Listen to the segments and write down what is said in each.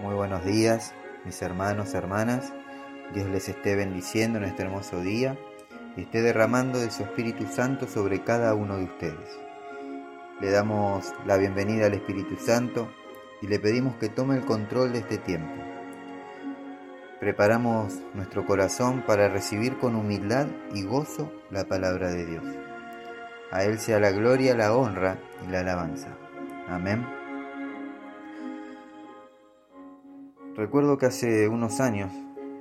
Muy buenos días, mis hermanos, hermanas. Dios les esté bendiciendo en este hermoso día y esté derramando de su Espíritu Santo sobre cada uno de ustedes. Le damos la bienvenida al Espíritu Santo y le pedimos que tome el control de este tiempo. Preparamos nuestro corazón para recibir con humildad y gozo la palabra de Dios. A Él sea la gloria, la honra y la alabanza. Amén. Recuerdo que hace unos años,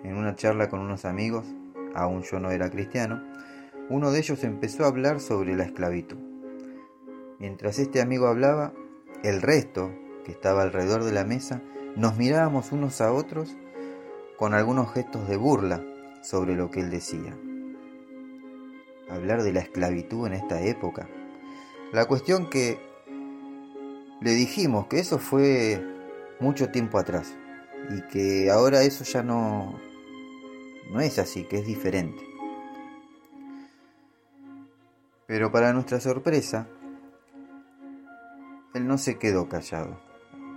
en una charla con unos amigos, aún yo no era cristiano, uno de ellos empezó a hablar sobre la esclavitud. Mientras este amigo hablaba, el resto, que estaba alrededor de la mesa, nos mirábamos unos a otros con algunos gestos de burla sobre lo que él decía. Hablar de la esclavitud en esta época. La cuestión que le dijimos que eso fue mucho tiempo atrás, y que ahora eso ya no, no es así, que es diferente. Pero para nuestra sorpresa, él no se quedó callado,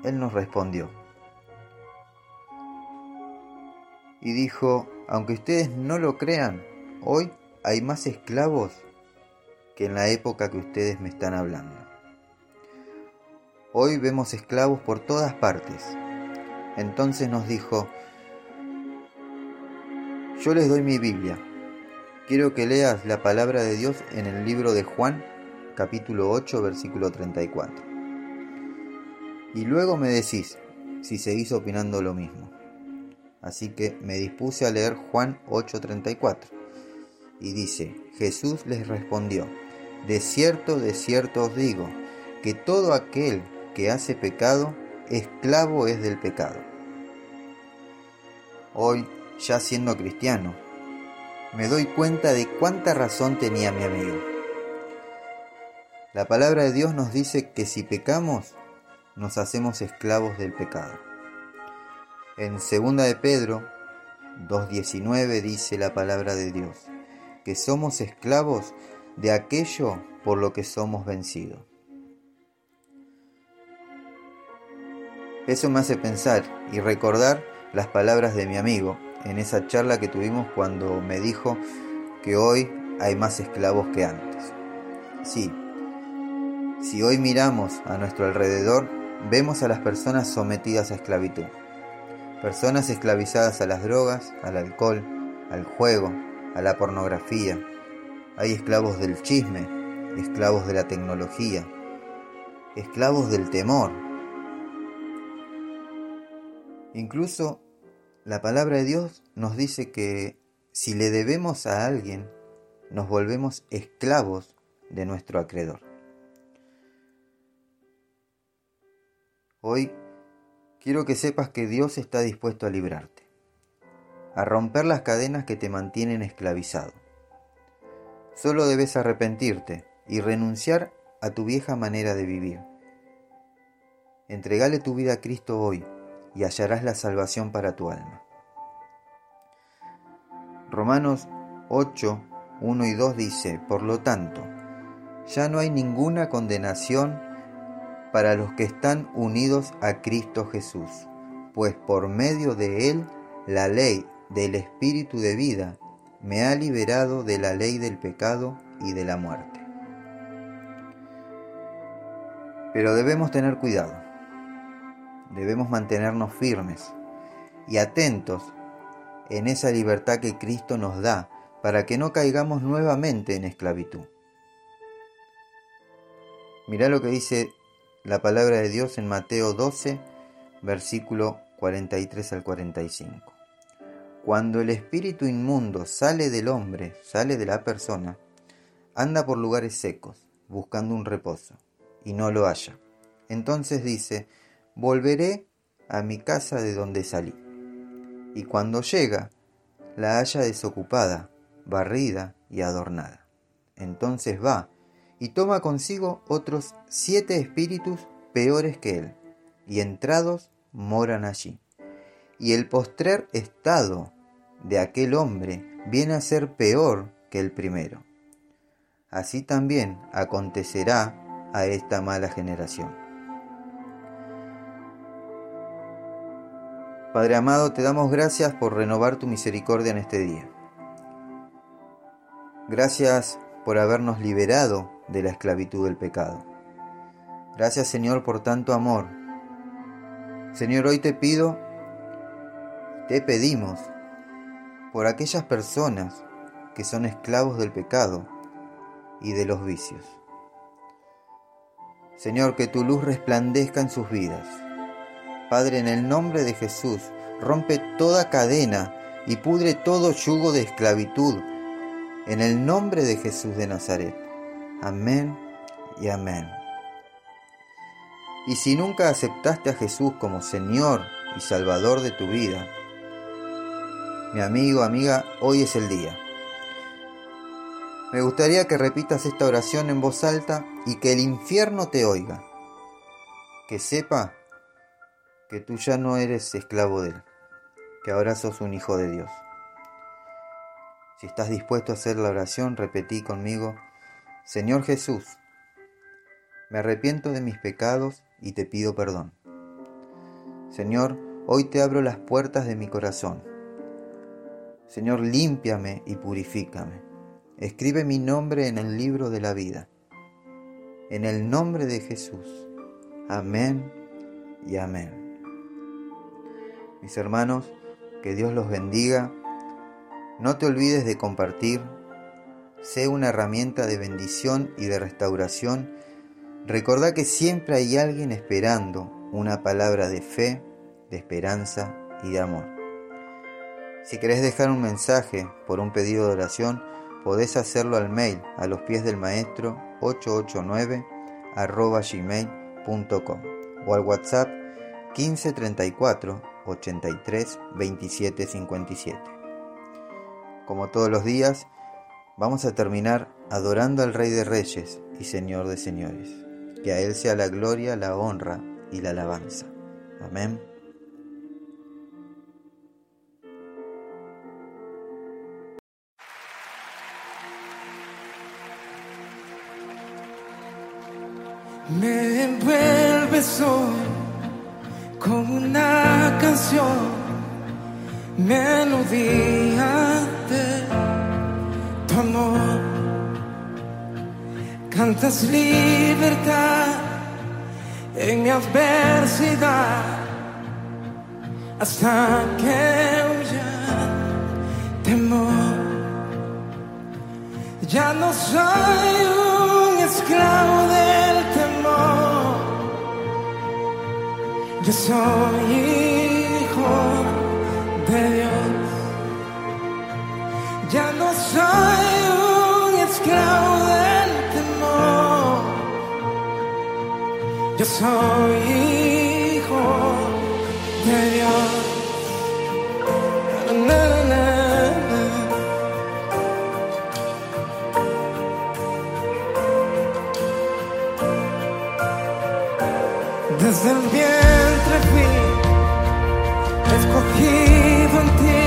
él nos respondió. Y dijo, aunque ustedes no lo crean, hoy hay más esclavos que en la época que ustedes me están hablando. Hoy vemos esclavos por todas partes, entonces nos dijo, yo les doy mi Biblia. Quiero que leas la palabra de Dios en el libro de Juan, capítulo 8, versículo 34. Y luego me decís si seguís opinando lo mismo. Así que me dispuse a leer Juan 8:34. Y dice, Jesús les respondió, de cierto, de cierto os digo, que todo aquel que hace pecado, esclavo es del pecado. Hoy, ya siendo cristiano, me doy cuenta de cuánta razón tenía mi amigo. La palabra de Dios nos dice que si pecamos, nos hacemos esclavos del pecado. En 2 de Pedro 2.19 dice la palabra de Dios, que somos esclavos de aquello por lo que somos vencidos. Eso me hace pensar y recordar las palabras de mi amigo en esa charla que tuvimos cuando me dijo que hoy hay más esclavos que antes. Sí, si hoy miramos a nuestro alrededor, vemos a las personas sometidas a esclavitud. Personas esclavizadas a las drogas, al alcohol, al juego, a la pornografía. Hay esclavos del chisme, esclavos de la tecnología, esclavos del temor, Incluso la palabra de Dios nos dice que si le debemos a alguien, nos volvemos esclavos de nuestro acreedor. Hoy quiero que sepas que Dios está dispuesto a librarte, a romper las cadenas que te mantienen esclavizado. Solo debes arrepentirte y renunciar a tu vieja manera de vivir. Entregale tu vida a Cristo hoy y hallarás la salvación para tu alma. Romanos 8, 1 y 2 dice, Por lo tanto, ya no hay ninguna condenación para los que están unidos a Cristo Jesús, pues por medio de Él la ley del Espíritu de vida me ha liberado de la ley del pecado y de la muerte. Pero debemos tener cuidado debemos mantenernos firmes y atentos en esa libertad que Cristo nos da para que no caigamos nuevamente en esclavitud. Mirá lo que dice la palabra de Dios en Mateo 12, versículo 43 al 45. Cuando el espíritu inmundo sale del hombre, sale de la persona, anda por lugares secos, buscando un reposo, y no lo halla. Entonces dice, volveré a mi casa de donde salí. Y cuando llega, la halla desocupada, barrida y adornada. Entonces va y toma consigo otros siete espíritus peores que él, y entrados moran allí. Y el postrer estado de aquel hombre viene a ser peor que el primero. Así también acontecerá a esta mala generación. Padre amado, te damos gracias por renovar tu misericordia en este día. Gracias por habernos liberado de la esclavitud del pecado. Gracias Señor por tanto amor. Señor, hoy te pido, te pedimos por aquellas personas que son esclavos del pecado y de los vicios. Señor, que tu luz resplandezca en sus vidas. Padre, en el nombre de Jesús, rompe toda cadena y pudre todo yugo de esclavitud. En el nombre de Jesús de Nazaret. Amén y amén. Y si nunca aceptaste a Jesús como Señor y Salvador de tu vida, mi amigo, amiga, hoy es el día. Me gustaría que repitas esta oración en voz alta y que el infierno te oiga. Que sepa que tú ya no eres esclavo de él, que ahora sos un hijo de Dios. Si estás dispuesto a hacer la oración, repetí conmigo, Señor Jesús, me arrepiento de mis pecados y te pido perdón. Señor, hoy te abro las puertas de mi corazón. Señor, límpiame y purifícame. Escribe mi nombre en el libro de la vida. En el nombre de Jesús. Amén y amén. Mis hermanos, que Dios los bendiga. No te olvides de compartir. Sé una herramienta de bendición y de restauración. Recordá que siempre hay alguien esperando una palabra de fe, de esperanza y de amor. Si querés dejar un mensaje por un pedido de oración, podés hacerlo al mail a los pies del maestro 889 arroba gmail.com o al WhatsApp 1534 83 27 57. Como todos los días, vamos a terminar adorando al Rey de Reyes y Señor de Señores. Que a Él sea la gloria, la honra y la alabanza. Amén. Me envuelves hoy con una canción, melodía de tu amor. Cantas libertad en mi adversidad hasta que huya temor. Ya no soy un esclavo del temor. Yo soy hijo de Dios. Ya no soy un esclavo del temor. Yo soy hijo de Dios. Desde el escogido en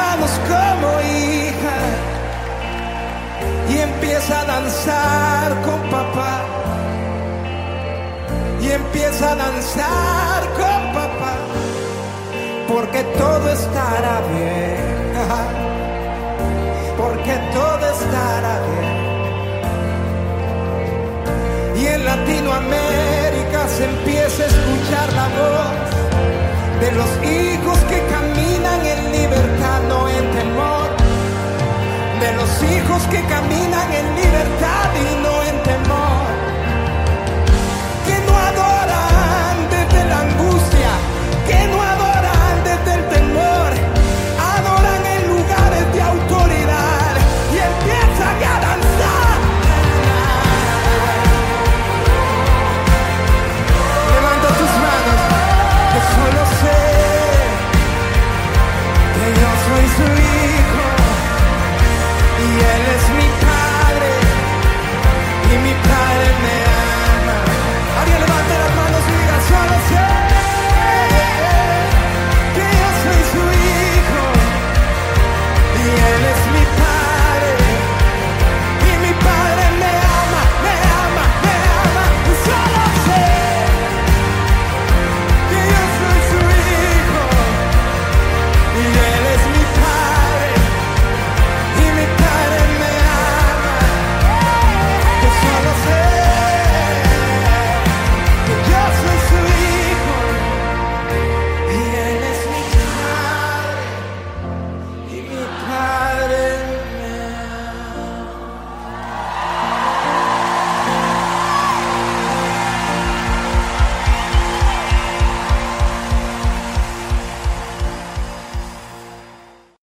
manos como hija. Y empieza a danzar con papá. Y empieza a danzar con papá. Porque todo estará bien. Porque todo estará bien. Y en Latinoamérica se empieza a escuchar la voz de los hijos caminan en libertad, no en temor. De los hijos que caminan en libertad y no en temor.